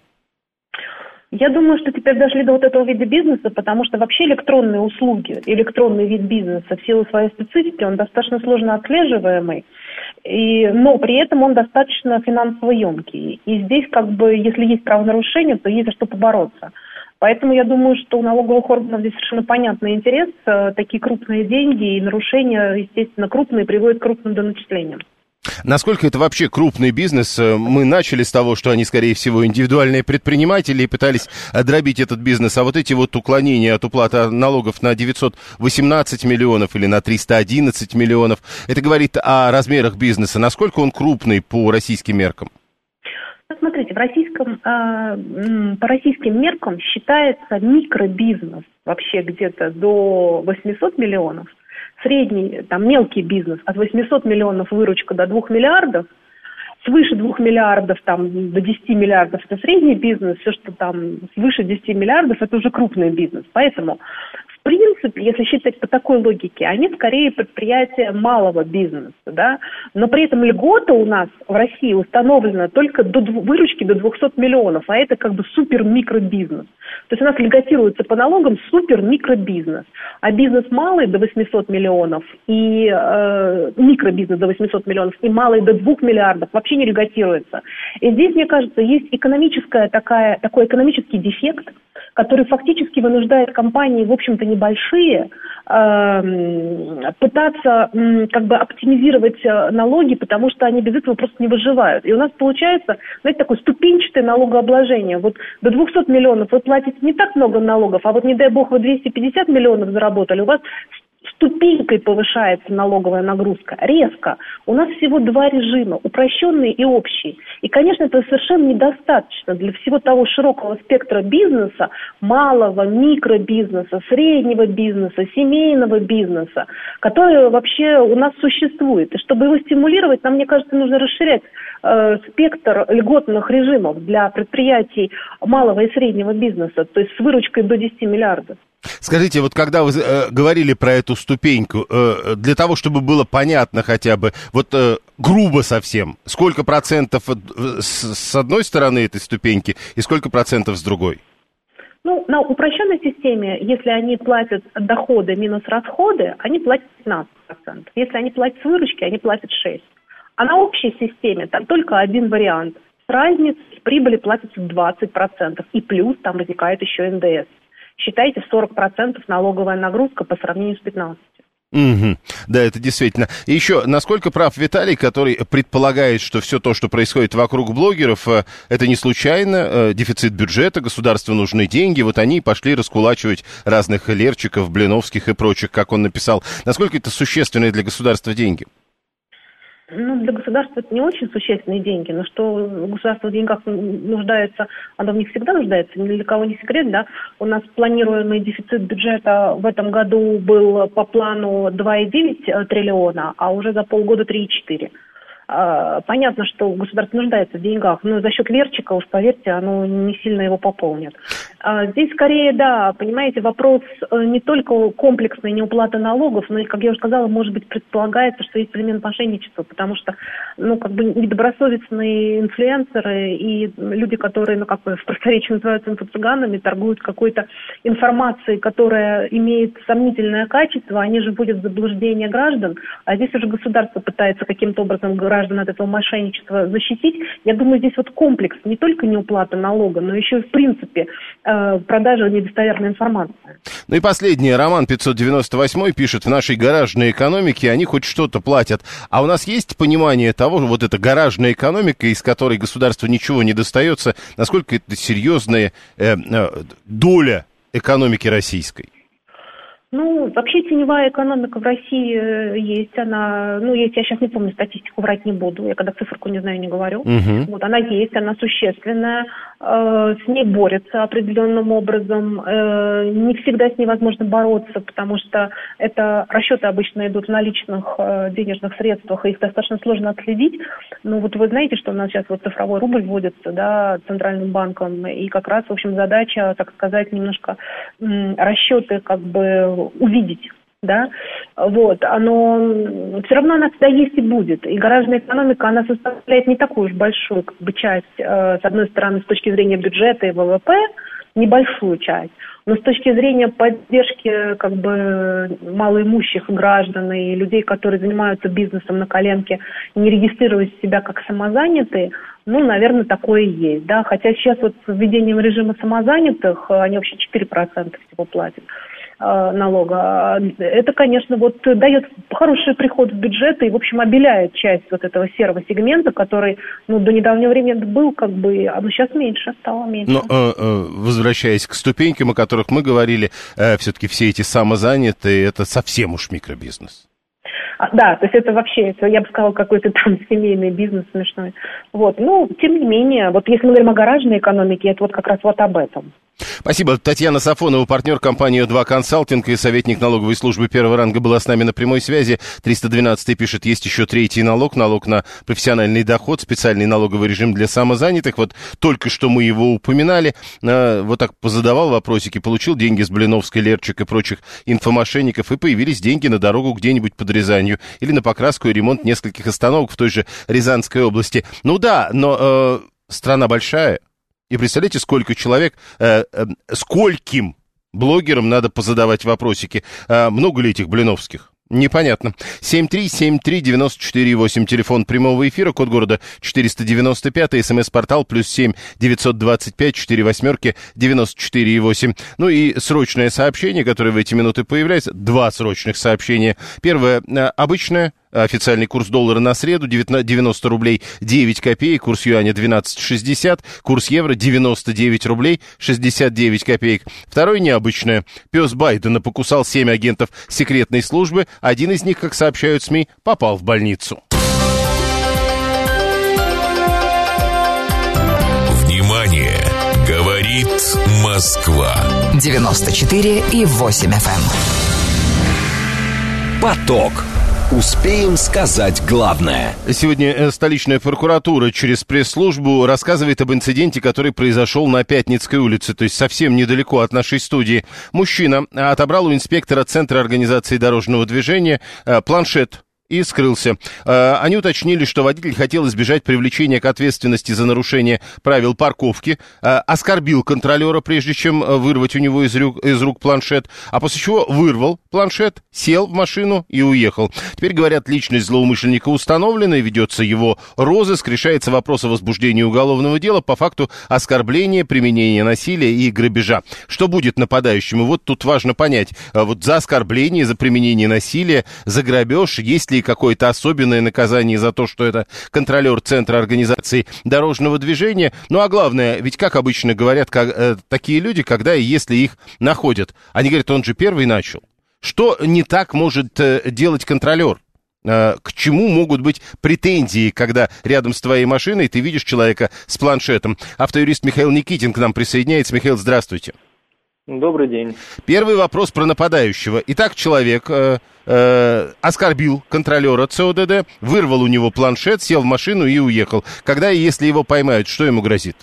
Я думаю, что теперь дошли до вот этого вида бизнеса, потому что вообще электронные услуги, электронный вид бизнеса в силу своей специфики, он достаточно сложно отслеживаемый, и, но при этом он достаточно финансово емкий. И здесь как бы, если есть правонарушение, то есть за что побороться. Поэтому я думаю, что у налоговых органов здесь совершенно понятный интерес. Э, такие крупные деньги и нарушения, естественно, крупные, приводят к крупным доначислениям. Насколько это вообще крупный бизнес? Э, мы начали с того, что они, скорее всего, индивидуальные предприниматели и пытались дробить этот бизнес. А вот эти вот уклонения от уплаты налогов на 918 миллионов или на 311 миллионов, это говорит о размерах бизнеса. Насколько он крупный по российским меркам? Ну, смотрите, в российском, э, по российским меркам считается микробизнес вообще где-то до 800 миллионов – средний, там, мелкий бизнес от 800 миллионов выручка до 2 миллиардов, свыше 2 миллиардов, там, до 10 миллиардов – это средний бизнес, все, что там свыше 10 миллиардов – это уже крупный бизнес. Поэтому принципе, если считать по такой логике, они скорее предприятия малого бизнеса, да, но при этом льгота у нас в России установлена только до выручки до 200 миллионов, а это как бы супер-микробизнес. То есть у нас льготируется по налогам супер-микробизнес, а бизнес малый до 800 миллионов и э, микробизнес до 800 миллионов и малый до 2 миллиардов вообще не льготируется. И здесь, мне кажется, есть экономическая такая, такой экономический дефект, который фактически вынуждает компании, в общем-то, небольшие, э, пытаться как бы оптимизировать э, налоги, потому что они без этого просто не выживают. И у нас получается, знаете, такое ступенчатое налогообложение. Вот до 200 миллионов вы платите не так много налогов, а вот не дай бог вы 250 миллионов заработали, у вас ступенькой повышается налоговая нагрузка, резко. У нас всего два режима, упрощенный и общий. И, конечно, это совершенно недостаточно для всего того широкого спектра бизнеса, малого, микробизнеса, среднего бизнеса, семейного бизнеса, который вообще у нас существует. И чтобы его стимулировать, нам, мне кажется, нужно расширять э, спектр льготных режимов для предприятий малого и среднего бизнеса, то есть с выручкой до 10 миллиардов. Скажите, вот когда вы э, говорили про эту ступеньку, э, для того, чтобы было понятно хотя бы, вот э, грубо совсем, сколько процентов э, с, с одной стороны этой ступеньки и сколько процентов с другой? Ну, на упрощенной системе, если они платят доходы минус расходы, они платят 15%. Если они платят с выручки, они платят 6%. А на общей системе там только один вариант. С разницей с прибыли платится 20%. И плюс там возникает еще НДС считайте 40% налоговая нагрузка по сравнению с 15%. Угу. Да, это действительно. И еще, насколько прав Виталий, который предполагает, что все то, что происходит вокруг блогеров, э, это не случайно, э, дефицит бюджета, государству нужны деньги, вот они пошли раскулачивать разных Лерчиков, Блиновских и прочих, как он написал. Насколько это существенные для государства деньги? Ну, для государства это не очень существенные деньги, но что государство в деньгах нуждается, оно в них всегда нуждается, ни для кого не секрет, да. У нас планируемый дефицит бюджета в этом году был по плану 2,9 триллиона, а уже за полгода 3,4. А, понятно, что государство нуждается в деньгах, но за счет Лерчика, уж поверьте, оно не сильно его пополнит. А здесь скорее, да, понимаете, вопрос э, не только комплексной неуплаты налогов, но и, как я уже сказала, может быть, предполагается, что есть элемент мошенничества, потому что, ну, как бы недобросовестные инфлюенсеры и люди, которые, ну, как бы в просторечии называются инфо-цыганами, торгуют какой-то информацией, которая имеет сомнительное качество, они же вводят в заблуждение граждан, а здесь уже государство пытается каким-то образом граждан от этого мошенничества защитить. Я думаю, здесь вот комплекс не только неуплата налога, но еще и в принципе э, продажа недостоверной информации. Ну и последнее. Роман 598 пишет, в нашей гаражной экономике они хоть что-то платят. А у нас есть понимание того, вот эта гаражная экономика, из которой государству ничего не достается, насколько это серьезная э, э, доля экономики российской? Ну, вообще теневая экономика в России э, есть, она, ну, есть, я сейчас не помню статистику, врать не буду, я когда циферку не знаю, не говорю. Угу. Вот, она есть, она существенная, с ней борются определенным образом, э, не всегда с ней возможно бороться, потому что это расчеты обычно идут в наличных э, денежных средствах, и их достаточно сложно отследить. Ну, вот вы знаете, что у нас сейчас вот цифровой рубль вводится, да, Центральным банком, и как раз, в общем, задача, так сказать, немножко расчеты как бы увидеть да, вот, оно все равно она всегда есть и будет. И гаражная экономика, она составляет не такую уж большую как бы, часть, э, с одной стороны, с точки зрения бюджета и ВВП, небольшую часть, но с точки зрения поддержки как бы малоимущих граждан и людей, которые занимаются бизнесом на коленке, не регистрируя себя как самозанятые, ну, наверное, такое есть, да, хотя сейчас вот с введением режима самозанятых они вообще 4% всего платят. Э, налога, это, конечно, вот дает хороший приход в бюджет и, в общем, обеляет часть вот этого серого сегмента, который, ну, до недавнего времени был как бы, а ну, сейчас меньше, стало меньше. Но, э, э, возвращаясь к ступенькам, о которых мы говорили, все-таки все эти самозанятые, это совсем уж микробизнес. А, да, то есть это вообще, я бы сказала, какой-то там семейный бизнес смешной. Вот, ну, тем не менее, вот если мы говорим о гаражной экономике, это вот как раз вот об этом. Спасибо. Татьяна Сафонова, партнер компании «Два консалтинг» и советник налоговой службы первого ранга была с нами на прямой связи. 312 пишет, есть еще третий налог, налог на профессиональный доход, специальный налоговый режим для самозанятых. Вот только что мы его упоминали. А, вот так позадавал вопросики, получил деньги с Блиновской, Лерчик и прочих инфомошенников, и появились деньги на дорогу где-нибудь под Рязанью или на покраску и ремонт нескольких остановок в той же Рязанской области. Ну да, но э, страна большая, и представляете, сколько человек, э, э, скольким блогерам надо позадавать вопросики. Э, много ли этих блиновских? Непонятно. 7373948, телефон прямого эфира, код города 495, смс-портал плюс 7 925 4 восьмерки 94,8. Ну и срочное сообщение, которое в эти минуты появляется. Два срочных сообщения. Первое, э, обычное, Официальный курс доллара на среду 90 рублей 9 копеек, курс юаня 12,60, курс евро 99 рублей 69 копеек. Второе необычное. Пес Байдена покусал 7 агентов секретной службы. Один из них, как сообщают СМИ, попал в больницу. Внимание! Говорит Москва. 94 и 8 FM. Эм. Поток. Успеем сказать главное. Сегодня э, столичная прокуратура через пресс-службу рассказывает об инциденте, который произошел на Пятницкой улице, то есть совсем недалеко от нашей студии. Мужчина отобрал у инспектора Центра организации дорожного движения э, планшет и скрылся. Э, они уточнили, что водитель хотел избежать привлечения к ответственности за нарушение правил парковки, э, оскорбил контролера, прежде чем э, вырвать у него из рук, из рук планшет, а после чего вырвал планшет, сел в машину и уехал. Теперь, говорят, личность злоумышленника установлена, ведется его розыск, решается вопрос о возбуждении уголовного дела по факту оскорбления, применения насилия и грабежа. Что будет нападающему? Вот тут важно понять, вот за оскорбление, за применение насилия, за грабеж, есть ли какое-то особенное наказание за то, что это контролер Центра организации дорожного движения. Ну а главное, ведь как обычно говорят как, э, такие люди, когда и если их находят, они говорят, он же первый начал. Что не так может э, делать контролер? Э, к чему могут быть претензии, когда рядом с твоей машиной ты видишь человека с планшетом? Автоюрист Михаил Никитин к нам присоединяется. Михаил, здравствуйте. Добрый день. Первый вопрос про нападающего. Итак, человек э, э, оскорбил контролера ЦОДД, вырвал у него планшет, сел в машину и уехал. Когда и если его поймают, что ему грозит?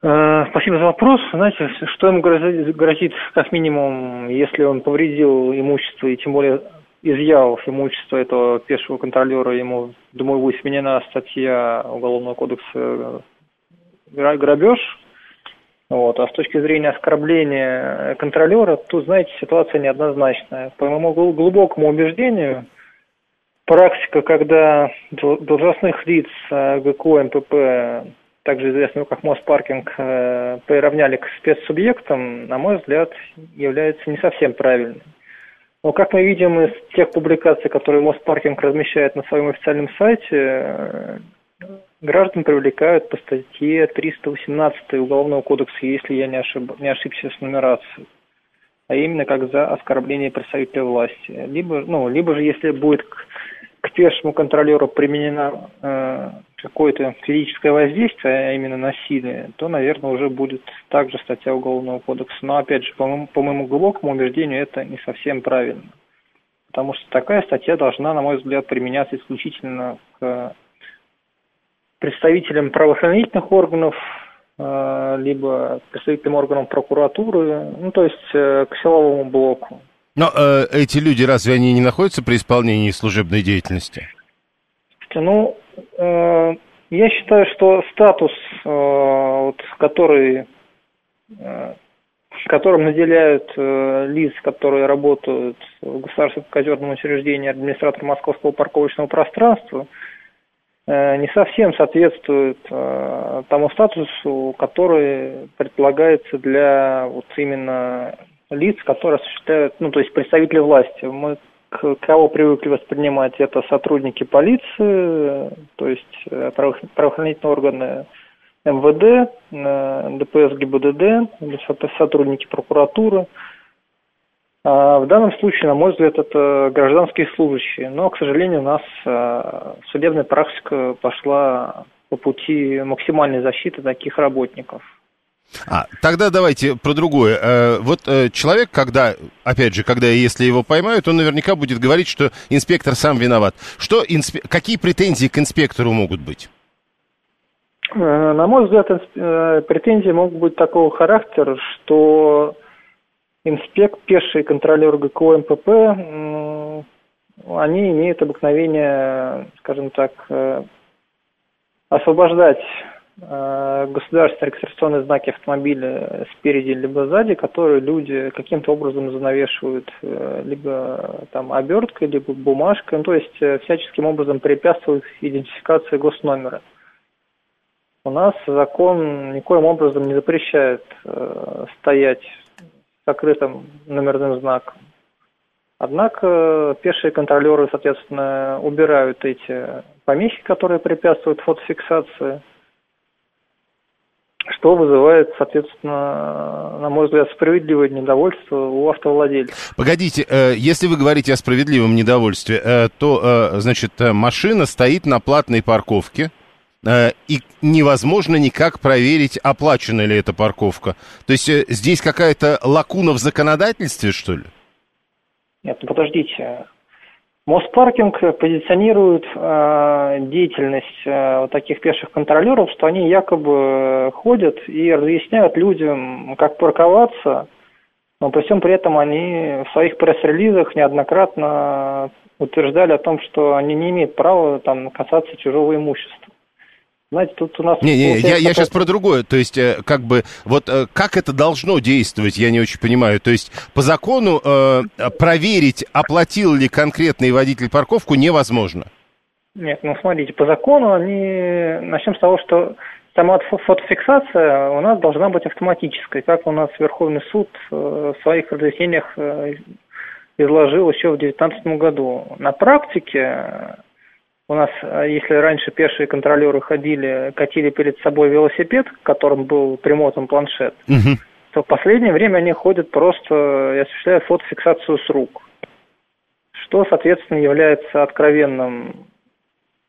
Э, спасибо за вопрос. Знаете, что ему грозит, грозит, как минимум, если он повредил имущество и тем более изъял имущество этого пешего контролера, ему, думаю, будет сменена статья Уголовного кодекса грабеж, вот. А с точки зрения оскорбления контролера, тут, знаете, ситуация неоднозначная. По моему глубокому убеждению, практика, когда должностных лиц э, ГКО, МПП, также известного как Моспаркинг, э, приравняли к спецсубъектам, на мой взгляд, является не совсем правильной. Но, как мы видим из тех публикаций, которые Моспаркинг размещает на своем официальном сайте, граждан привлекают по статье 318 Уголовного кодекса, если я не, ошиб... не ошибся с нумерацией, а именно как за оскорбление представителя власти. Либо, ну, либо же, если будет к, к пешему контролеру применено э, какое-то физическое воздействие, а именно насилие, то, наверное, уже будет также статья Уголовного кодекса. Но, опять же, по моему, по моему глубокому убеждению, это не совсем правильно. Потому что такая статья должна, на мой взгляд, применяться исключительно к представителям правоохранительных органов, э, либо представителям органов прокуратуры, ну, то есть э, к силовому блоку. Но э, эти люди, разве они не находятся при исполнении служебной деятельности? Ну, э, я считаю, что статус, э, вот, который, э, которым наделяют э, лиц, которые работают в государственном казенном учреждении администратор московского парковочного пространства – Э, не совсем соответствует э, тому статусу, который предполагается для вот именно лиц, которые осуществляют, ну, то есть представители власти. Мы к кого привыкли воспринимать это сотрудники полиции, то есть э, правоохранительные органы МВД, ДПС ГИБДД, сотрудники прокуратуры – в данном случае, на мой взгляд, это гражданские служащие. Но, к сожалению, у нас а, судебная практика пошла по пути максимальной защиты таких работников. А, тогда давайте про другое. Э, вот э, человек, когда, опять же, когда если его поймают, он наверняка будет говорить, что инспектор сам виноват. Что, инспе... Какие претензии к инспектору могут быть? Э, на мой взгляд, претензии могут быть такого характера, что инспект, пеший контролер ГКО МПП, они имеют обыкновение, скажем так, э, освобождать э, государственные регистрационные знаки автомобиля спереди либо сзади, которые люди каким-то образом занавешивают э, либо там оберткой, либо бумажкой, ну, то есть всяческим образом препятствуют идентификации госномера. У нас закон никоим образом не запрещает стоять закрытым номерным знаком. Однако пешие контролеры, соответственно, убирают эти помехи, которые препятствуют фотофиксации, что вызывает, соответственно, на мой взгляд, справедливое недовольство у автовладельцев. Погодите, э, если вы говорите о справедливом недовольстве, э, то, э, значит, машина стоит на платной парковке, Э, и невозможно никак проверить, оплачена ли эта парковка. То есть э, здесь какая-то лакуна в законодательстве, что ли? Нет, ну подождите. Моспаркинг позиционирует э, деятельность э, вот таких пеших контролеров, что они якобы ходят и разъясняют людям, как парковаться, но при всем при этом они в своих пресс-релизах неоднократно утверждали о том, что они не имеют права там касаться чужого имущества. Знаете, тут у нас... Не, не, я, я сейчас про другое. То есть, э, как бы, вот э, как это должно действовать, я не очень понимаю. То есть, по закону э, проверить, оплатил ли конкретный водитель парковку, невозможно. Нет, ну смотрите, по закону они... Начнем с того, что сама фотофиксация у нас должна быть автоматической, как у нас Верховный суд в своих разъяснениях изложил еще в 2019 году. На практике у нас, а, если раньше пешие контролеры ходили, катили перед собой велосипед, к которому был примотан планшет, угу. то в последнее время они ходят просто и осуществляют фотофиксацию с рук. что, соответственно, является откровенным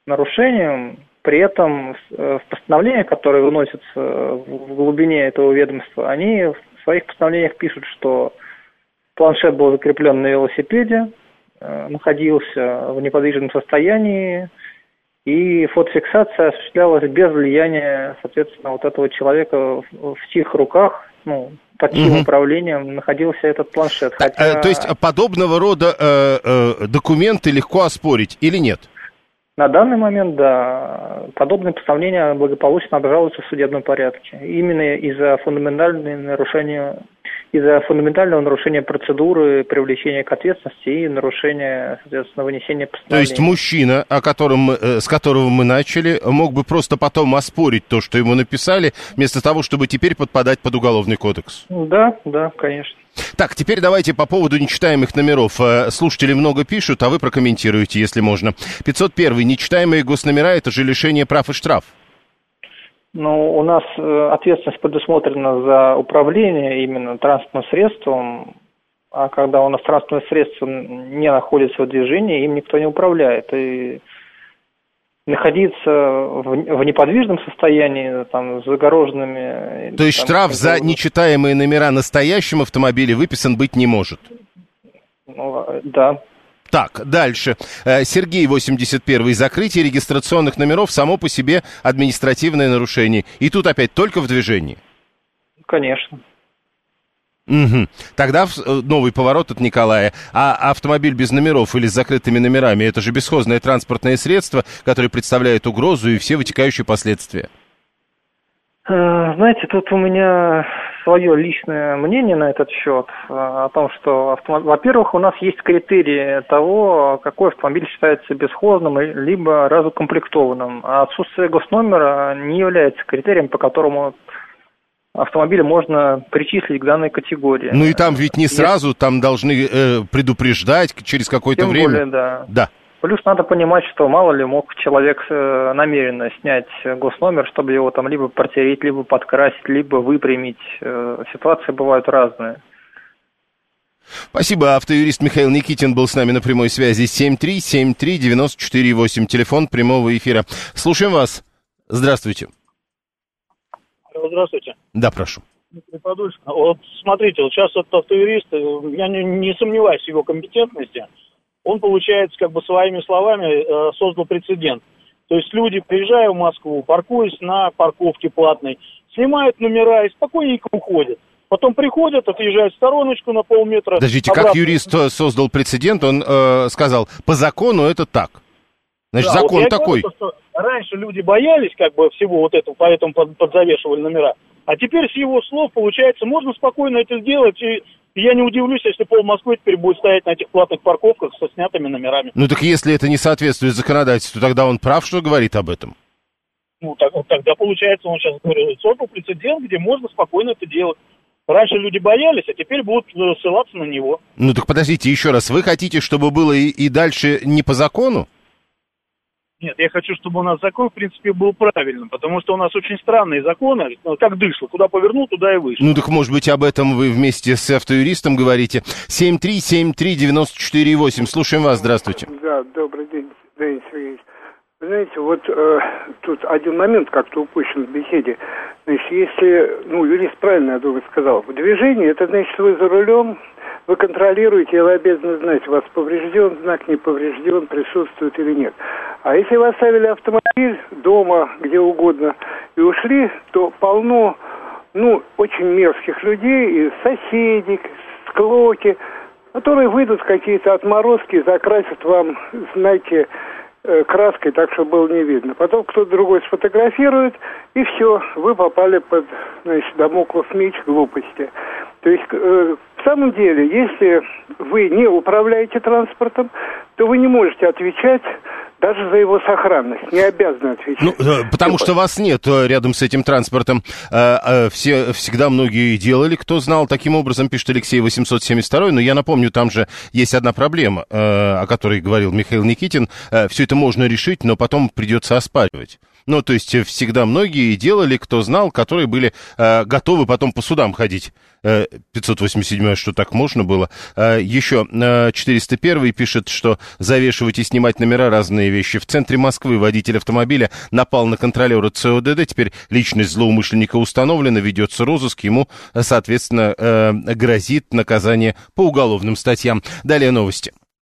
нарушением. При этом в постановлениях, которые выносятся в глубине этого ведомства, они в своих постановлениях пишут, что планшет был закреплен на велосипеде, находился в неподвижном состоянии, и фотофиксация осуществлялась без влияния, соответственно, вот этого человека в чьих руках, ну, под чьим угу. управлением находился этот планшет. Хотя... А, то есть подобного рода э, э, документы легко оспорить или нет? На данный момент, да, подобные постановления благополучно обжалуются в судебном порядке. Именно из-за фундаментального нарушения из-за фундаментального нарушения процедуры привлечения к ответственности и нарушения, соответственно, вынесения постановления. То есть мужчина, о котором, э, с которого мы начали, мог бы просто потом оспорить то, что ему написали, вместо того, чтобы теперь подпадать под уголовный кодекс? Да, да, конечно. Так, теперь давайте по поводу нечитаемых номеров. Э, слушатели много пишут, а вы прокомментируете, если можно. 501. Нечитаемые госномера – это же лишение прав и штраф. Ну, у нас э, ответственность предусмотрена за управление именно транспортным средством, а когда у нас транспортное средство не находится в движении, им никто не управляет. И находиться в, в неподвижном состоянии, там, с загороженными... То есть там, штраф за нечитаемые номера на настоящем автомобиле выписан быть не может? Ну, да. Так, дальше. Э, Сергей, 81-й. Закрытие регистрационных номеров само по себе административное нарушение. И тут опять только в движении? Конечно. Угу. Тогда э, новый поворот от Николая. А автомобиль без номеров или с закрытыми номерами, это же бесхозное транспортное средство, которое представляет угрозу и все вытекающие последствия. Э, знаете, тут у меня свое личное мнение на этот счет, э, о том, что, автомоб... во-первых, у нас есть критерии того, какой автомобиль считается бесхозным, либо разукомплектованным, а отсутствие госномера не является критерием, по которому автомобиля можно причислить к данной категории. Ну и там ведь не сразу, там должны э, предупреждать через какое-то Тем время. Более, да. Да. Плюс надо понимать, что мало ли мог человек э, намеренно снять госномер, чтобы его там либо протереть, либо подкрасить, либо выпрямить. Э, ситуации бывают разные. Спасибо. Автоюрист Михаил Никитин был с нами на прямой связи. 7373948, телефон прямого эфира. Слушаем вас. Здравствуйте. Здравствуйте. Да, прошу. Вот смотрите, вот сейчас этот автоюрист, э, я не, не сомневаюсь в его компетентности, он, получается, как бы своими словами э, создал прецедент. То есть люди, приезжая в Москву, паркуясь на парковке платной, снимают номера и спокойненько уходят. Потом приходят, отъезжают в стороночку на полметра. Подождите, обратно. как юрист э, создал прецедент, он э, сказал, по закону это так. Значит, да, закон вот такой. Говорю, что раньше люди боялись как бы всего вот этого, поэтому подзавешивали номера. А теперь с его слов, получается, можно спокойно это сделать, и я не удивлюсь, если пол Москвы теперь будет стоять на этих платных парковках со снятыми номерами. Ну так если это не соответствует законодательству, тогда он прав, что говорит об этом? Ну так, тогда получается, он сейчас говорит, создал прецедент, где можно спокойно это делать. Раньше люди боялись, а теперь будут э, ссылаться на него. Ну так подождите еще раз, вы хотите, чтобы было и, и дальше не по закону? Нет, я хочу, чтобы у нас закон, в принципе, был правильным, потому что у нас очень странные законы, ну, как дышло, куда повернул, туда и вышел. Ну так, может быть, об этом вы вместе с автоюристом говорите. 7373948, слушаем вас, здравствуйте. Да, добрый день, Денис Сергеевич. Вы знаете, вот э, тут один момент как-то упущен в беседе. Значит, если, ну, юрист правильно, я думаю, сказал, в движении, это значит, вы за рулем, вы контролируете, и вы обязаны знать, у вас поврежден знак, не поврежден, присутствует или нет. А если вы оставили автомобиль дома, где угодно, и ушли, то полно, ну, очень мерзких людей, и соседей, склоки, которые выйдут какие-то отморозки, закрасят вам, знаете, э, краской, так что было не видно. Потом кто-то другой сфотографирует, и все, вы попали под, значит, домоклов меч глупости. То есть э, в самом деле, если вы не управляете транспортом, то вы не можете отвечать даже за его сохранность, не обязаны отвечать. Ну, э, потому что вас нет э, рядом с этим транспортом. Э, все, всегда многие делали, кто знал. Таким образом, пишет Алексей 872, но я напомню, там же есть одна проблема, о которой говорил Михаил Никитин. Все это можно решить, но потом придется оспаривать. Ну, то есть всегда многие делали, кто знал, которые были э, готовы потом по судам ходить. 587 что так можно было. Еще 401 пишет, что завешивать и снимать номера разные вещи. В центре Москвы водитель автомобиля напал на контролера ЦОДД. Теперь личность злоумышленника установлена, ведется розыск. Ему, соответственно, грозит наказание по уголовным статьям. Далее новости.